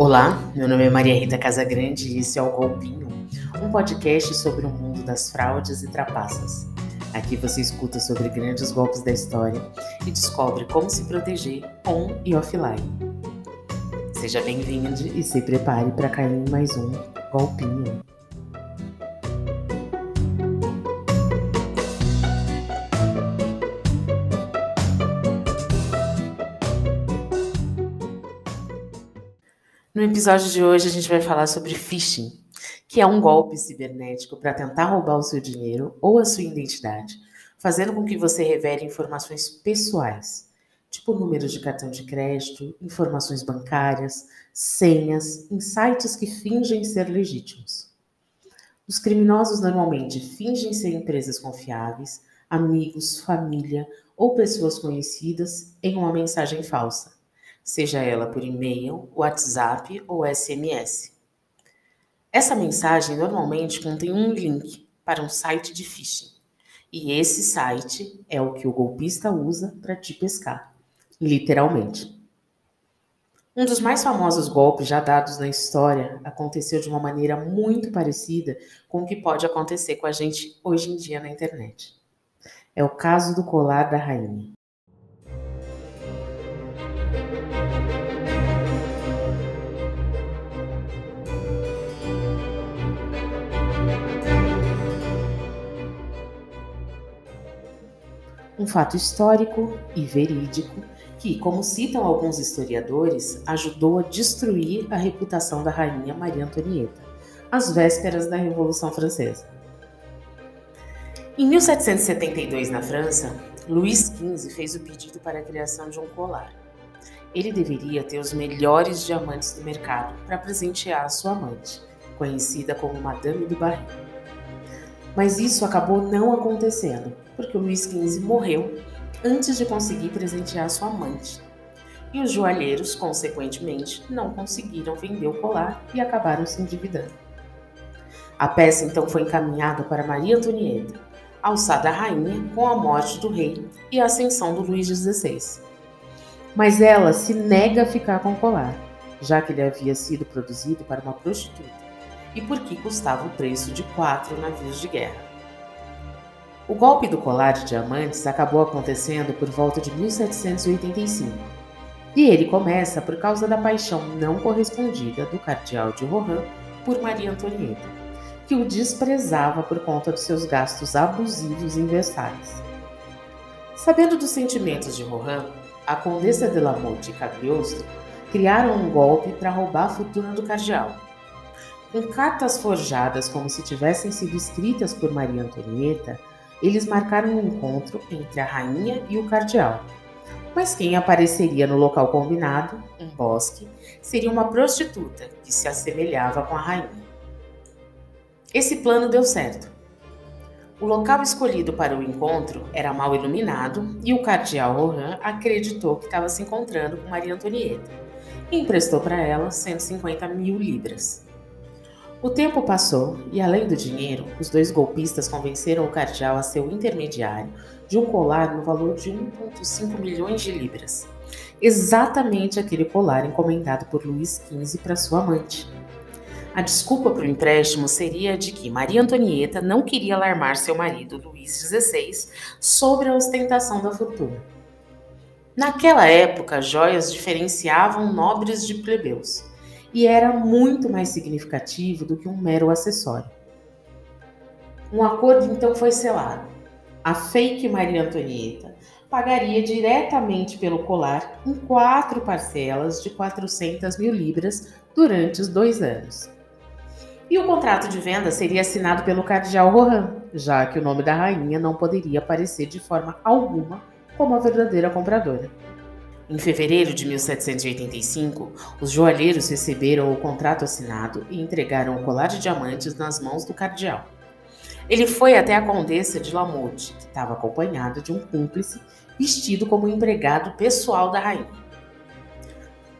Olá, meu nome é Maria Rita Casagrande e esse é o Golpinho, um podcast sobre o mundo das fraudes e trapaças. Aqui você escuta sobre grandes golpes da história e descobre como se proteger on e offline. Seja bem-vindo e se prepare para cair em mais um Golpinho. No episódio de hoje a gente vai falar sobre phishing, que é um golpe cibernético para tentar roubar o seu dinheiro ou a sua identidade, fazendo com que você revele informações pessoais, tipo números de cartão de crédito, informações bancárias, senhas, em sites que fingem ser legítimos. Os criminosos normalmente fingem ser empresas confiáveis, amigos, família ou pessoas conhecidas em uma mensagem falsa seja ela por e-mail, WhatsApp ou SMS. Essa mensagem normalmente contém um link para um site de phishing. E esse site é o que o golpista usa para te pescar, literalmente. Um dos mais famosos golpes já dados na história aconteceu de uma maneira muito parecida com o que pode acontecer com a gente hoje em dia na internet. É o caso do colar da rainha. Um fato histórico e verídico que, como citam alguns historiadores, ajudou a destruir a reputação da rainha Maria Antonieta, às vésperas da Revolução Francesa. Em 1772, na França, Luís XV fez o pedido para a criação de um colar. Ele deveria ter os melhores diamantes do mercado para presentear a sua amante, conhecida como Madame du Barry. Mas isso acabou não acontecendo, porque o Luís XV morreu antes de conseguir presentear sua amante. E os joalheiros, consequentemente, não conseguiram vender o colar e acabaram se endividando. A peça então foi encaminhada para Maria Antonieta, alçada rainha com a morte do rei e a ascensão do Luís XVI. Mas ela se nega a ficar com o colar, já que ele havia sido produzido para uma prostituta e porque custava o preço de quatro navios de guerra. O golpe do colar de diamantes acabou acontecendo por volta de 1785. E ele começa por causa da paixão não correspondida do cardeal de Rohan por Maria Antonieta, que o desprezava por conta dos seus gastos abusivos em Versalhes. Sabendo dos sentimentos de Rohan, a condessa de Lamotte e Cagliostro criaram um golpe para roubar a fortuna do cardeal. Com cartas forjadas como se tivessem sido escritas por Maria Antonieta, eles marcaram um encontro entre a rainha e o cardeal. Mas quem apareceria no local combinado, um bosque, seria uma prostituta que se assemelhava com a rainha. Esse plano deu certo. O local escolhido para o encontro era mal iluminado e o cardeal Rohan acreditou que estava se encontrando com Maria Antonieta e emprestou para ela 150 mil libras. O tempo passou e, além do dinheiro, os dois golpistas convenceram o cardeal a ser o intermediário de um colar no valor de 1,5 milhões de libras. Exatamente aquele colar encomendado por Luís XV para sua amante. A desculpa para o empréstimo seria de que Maria Antonieta não queria alarmar seu marido, Luís XVI, sobre a ostentação da fortuna. Naquela época, joias diferenciavam nobres de plebeus e era muito mais significativo do que um mero acessório. Um acordo então foi selado. A fake Maria Antonieta pagaria diretamente pelo colar em quatro parcelas de 400 mil libras durante os dois anos. E o contrato de venda seria assinado pelo cardeal Rohan, já que o nome da rainha não poderia aparecer de forma alguma como a verdadeira compradora. Em fevereiro de 1785, os joalheiros receberam o contrato assinado e entregaram o colar de diamantes nas mãos do cardeal. Ele foi até a condessa de Lamotte, que estava acompanhada de um cúmplice vestido como empregado pessoal da rainha.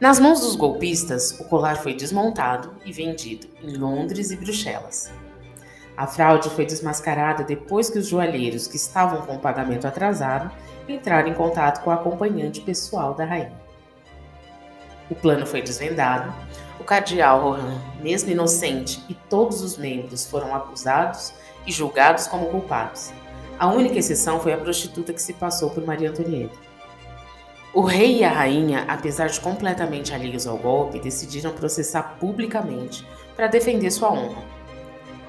Nas mãos dos golpistas, o colar foi desmontado e vendido em Londres e Bruxelas. A fraude foi desmascarada depois que os joalheiros que estavam com o pagamento atrasado entrar em contato com a acompanhante pessoal da rainha. O plano foi desvendado, o cardeal Rohan, mesmo inocente, e todos os membros foram acusados e julgados como culpados. A única exceção foi a prostituta que se passou por Maria Antonieta. O rei e a rainha, apesar de completamente alheios ao golpe, decidiram processar publicamente para defender sua honra.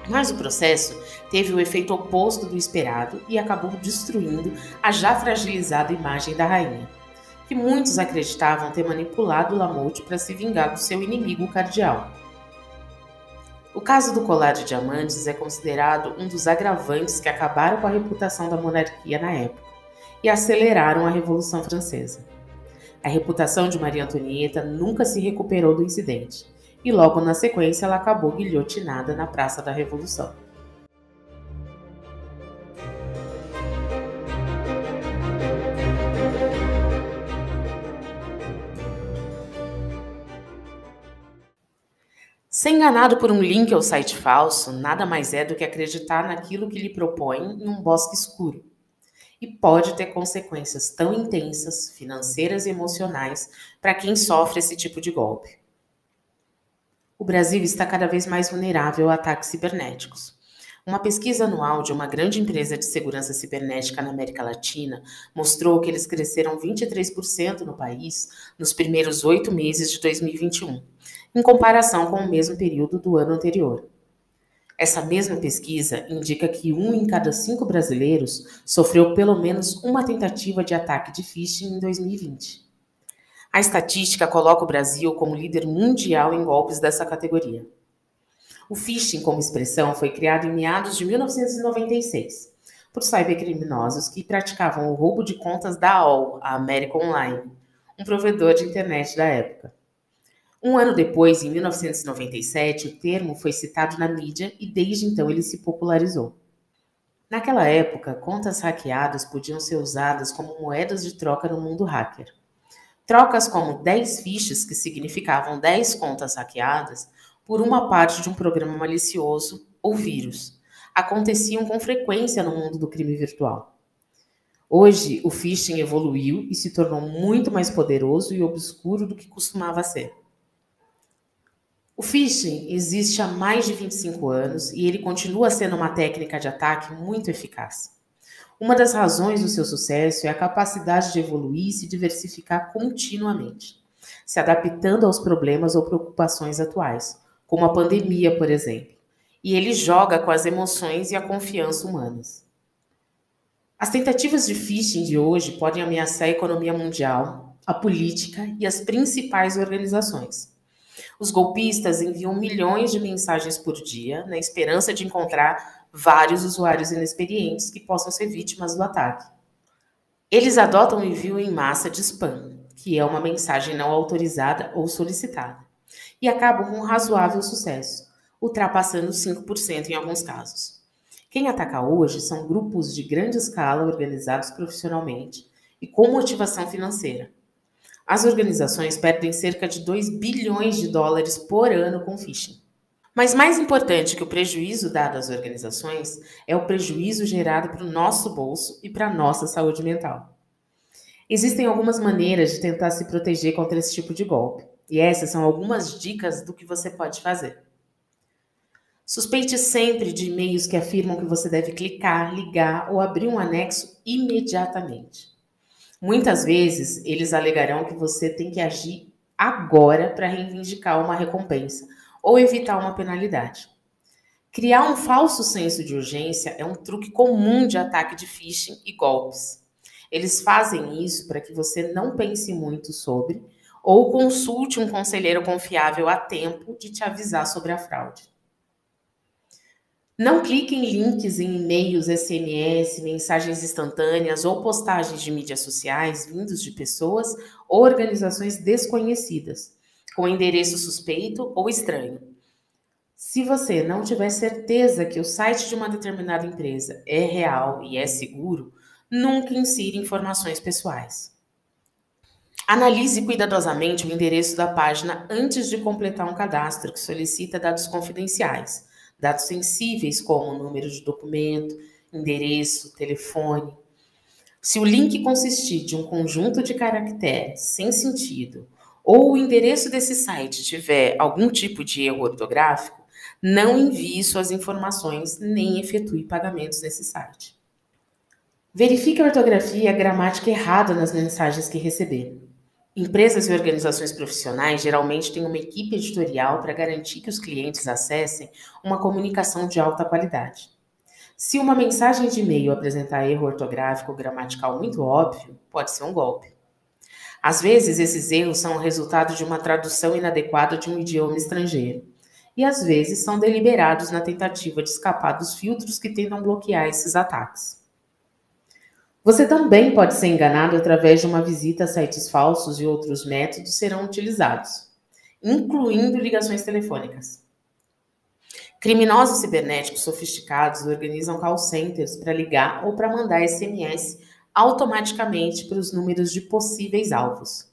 Mas o processo teve o efeito oposto do esperado e acabou destruindo a já fragilizada imagem da rainha, que muitos acreditavam ter manipulado Lamotte para se vingar do seu inimigo cardeal. O caso do colar de diamantes é considerado um dos agravantes que acabaram com a reputação da monarquia na época e aceleraram a Revolução Francesa. A reputação de Maria Antonieta nunca se recuperou do incidente, e logo na sequência ela acabou guilhotinada na Praça da Revolução. Ser enganado por um link ou site falso nada mais é do que acreditar naquilo que lhe propõe em um bosque escuro. E pode ter consequências tão intensas, financeiras e emocionais, para quem sofre esse tipo de golpe. O Brasil está cada vez mais vulnerável a ataques cibernéticos. Uma pesquisa anual de uma grande empresa de segurança cibernética na América Latina mostrou que eles cresceram 23% no país nos primeiros oito meses de 2021 em comparação com o mesmo período do ano anterior. Essa mesma pesquisa indica que um em cada cinco brasileiros sofreu pelo menos uma tentativa de ataque de phishing em 2020. A estatística coloca o Brasil como líder mundial em golpes dessa categoria. O phishing, como expressão, foi criado em meados de 1996 por cybercriminosos que praticavam o roubo de contas da AOL, a América Online, um provedor de internet da época. Um ano depois, em 1997, o termo foi citado na mídia e desde então ele se popularizou. Naquela época, contas hackeadas podiam ser usadas como moedas de troca no mundo hacker. Trocas como 10 fichas, que significavam 10 contas hackeadas, por uma parte de um programa malicioso ou vírus, aconteciam com frequência no mundo do crime virtual. Hoje, o phishing evoluiu e se tornou muito mais poderoso e obscuro do que costumava ser. O phishing existe há mais de 25 anos e ele continua sendo uma técnica de ataque muito eficaz. Uma das razões do seu sucesso é a capacidade de evoluir e se diversificar continuamente, se adaptando aos problemas ou preocupações atuais, como a pandemia, por exemplo. E ele joga com as emoções e a confiança humanas. As tentativas de phishing de hoje podem ameaçar a economia mundial, a política e as principais organizações. Os golpistas enviam milhões de mensagens por dia, na esperança de encontrar vários usuários inexperientes que possam ser vítimas do ataque. Eles adotam o envio em massa de spam, que é uma mensagem não autorizada ou solicitada, e acabam com um razoável sucesso, ultrapassando 5% em alguns casos. Quem ataca hoje são grupos de grande escala organizados profissionalmente e com motivação financeira as organizações perdem cerca de 2 bilhões de dólares por ano com phishing. Mas mais importante que o prejuízo dado às organizações é o prejuízo gerado para o nosso bolso e para a nossa saúde mental. Existem algumas maneiras de tentar se proteger contra esse tipo de golpe, e essas são algumas dicas do que você pode fazer. Suspeite sempre de e-mails que afirmam que você deve clicar, ligar ou abrir um anexo imediatamente. Muitas vezes eles alegarão que você tem que agir agora para reivindicar uma recompensa ou evitar uma penalidade. Criar um falso senso de urgência é um truque comum de ataque de phishing e golpes. Eles fazem isso para que você não pense muito sobre ou consulte um conselheiro confiável a tempo de te avisar sobre a fraude. Não clique em links em e-mails, SMS, mensagens instantâneas ou postagens de mídias sociais vindos de pessoas ou organizações desconhecidas, com endereço suspeito ou estranho. Se você não tiver certeza que o site de uma determinada empresa é real e é seguro, nunca insira informações pessoais. Analise cuidadosamente o endereço da página antes de completar um cadastro que solicita dados confidenciais dados sensíveis como número de documento, endereço, telefone. Se o link consistir de um conjunto de caracteres sem sentido ou o endereço desse site tiver algum tipo de erro ortográfico, não envie suas informações nem efetue pagamentos nesse site. Verifique a ortografia e a gramática errada nas mensagens que receber. Empresas e organizações profissionais geralmente têm uma equipe editorial para garantir que os clientes acessem uma comunicação de alta qualidade. Se uma mensagem de e-mail apresentar erro ortográfico ou gramatical muito óbvio, pode ser um golpe. Às vezes, esses erros são o resultado de uma tradução inadequada de um idioma estrangeiro, e às vezes são deliberados na tentativa de escapar dos filtros que tentam bloquear esses ataques. Você também pode ser enganado através de uma visita a sites falsos e outros métodos serão utilizados, incluindo ligações telefônicas. Criminosos cibernéticos sofisticados organizam call centers para ligar ou para mandar SMS automaticamente para os números de possíveis alvos.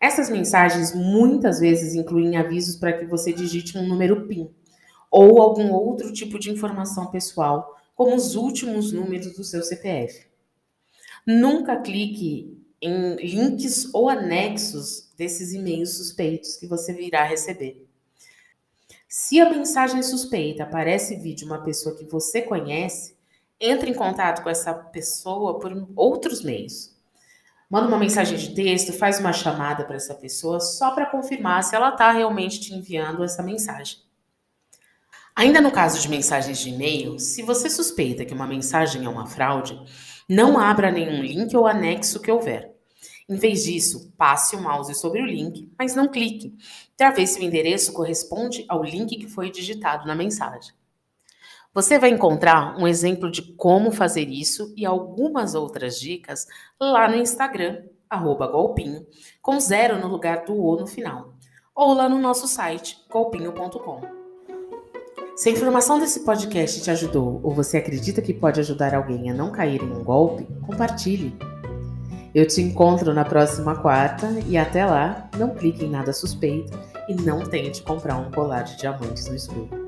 Essas mensagens muitas vezes incluem avisos para que você digite um número PIN ou algum outro tipo de informação pessoal, como os últimos números do seu CPF. Nunca clique em links ou anexos desses e-mails suspeitos que você virá receber. Se a mensagem suspeita aparece vir de uma pessoa que você conhece, entre em contato com essa pessoa por outros meios. Manda uma mensagem de texto, faz uma chamada para essa pessoa só para confirmar se ela está realmente te enviando essa mensagem. Ainda no caso de mensagens de e-mail, se você suspeita que uma mensagem é uma fraude, não abra nenhum link ou anexo que houver. Em vez disso, passe o mouse sobre o link, mas não clique, para ver se o endereço corresponde ao link que foi digitado na mensagem. Você vai encontrar um exemplo de como fazer isso e algumas outras dicas lá no Instagram, golpinho, com zero no lugar do O no final, ou lá no nosso site, golpinho.com. Se a informação desse podcast te ajudou ou você acredita que pode ajudar alguém a não cair em um golpe, compartilhe. Eu te encontro na próxima quarta e até lá, não clique em nada suspeito e não tente comprar um colar de diamantes no escuro.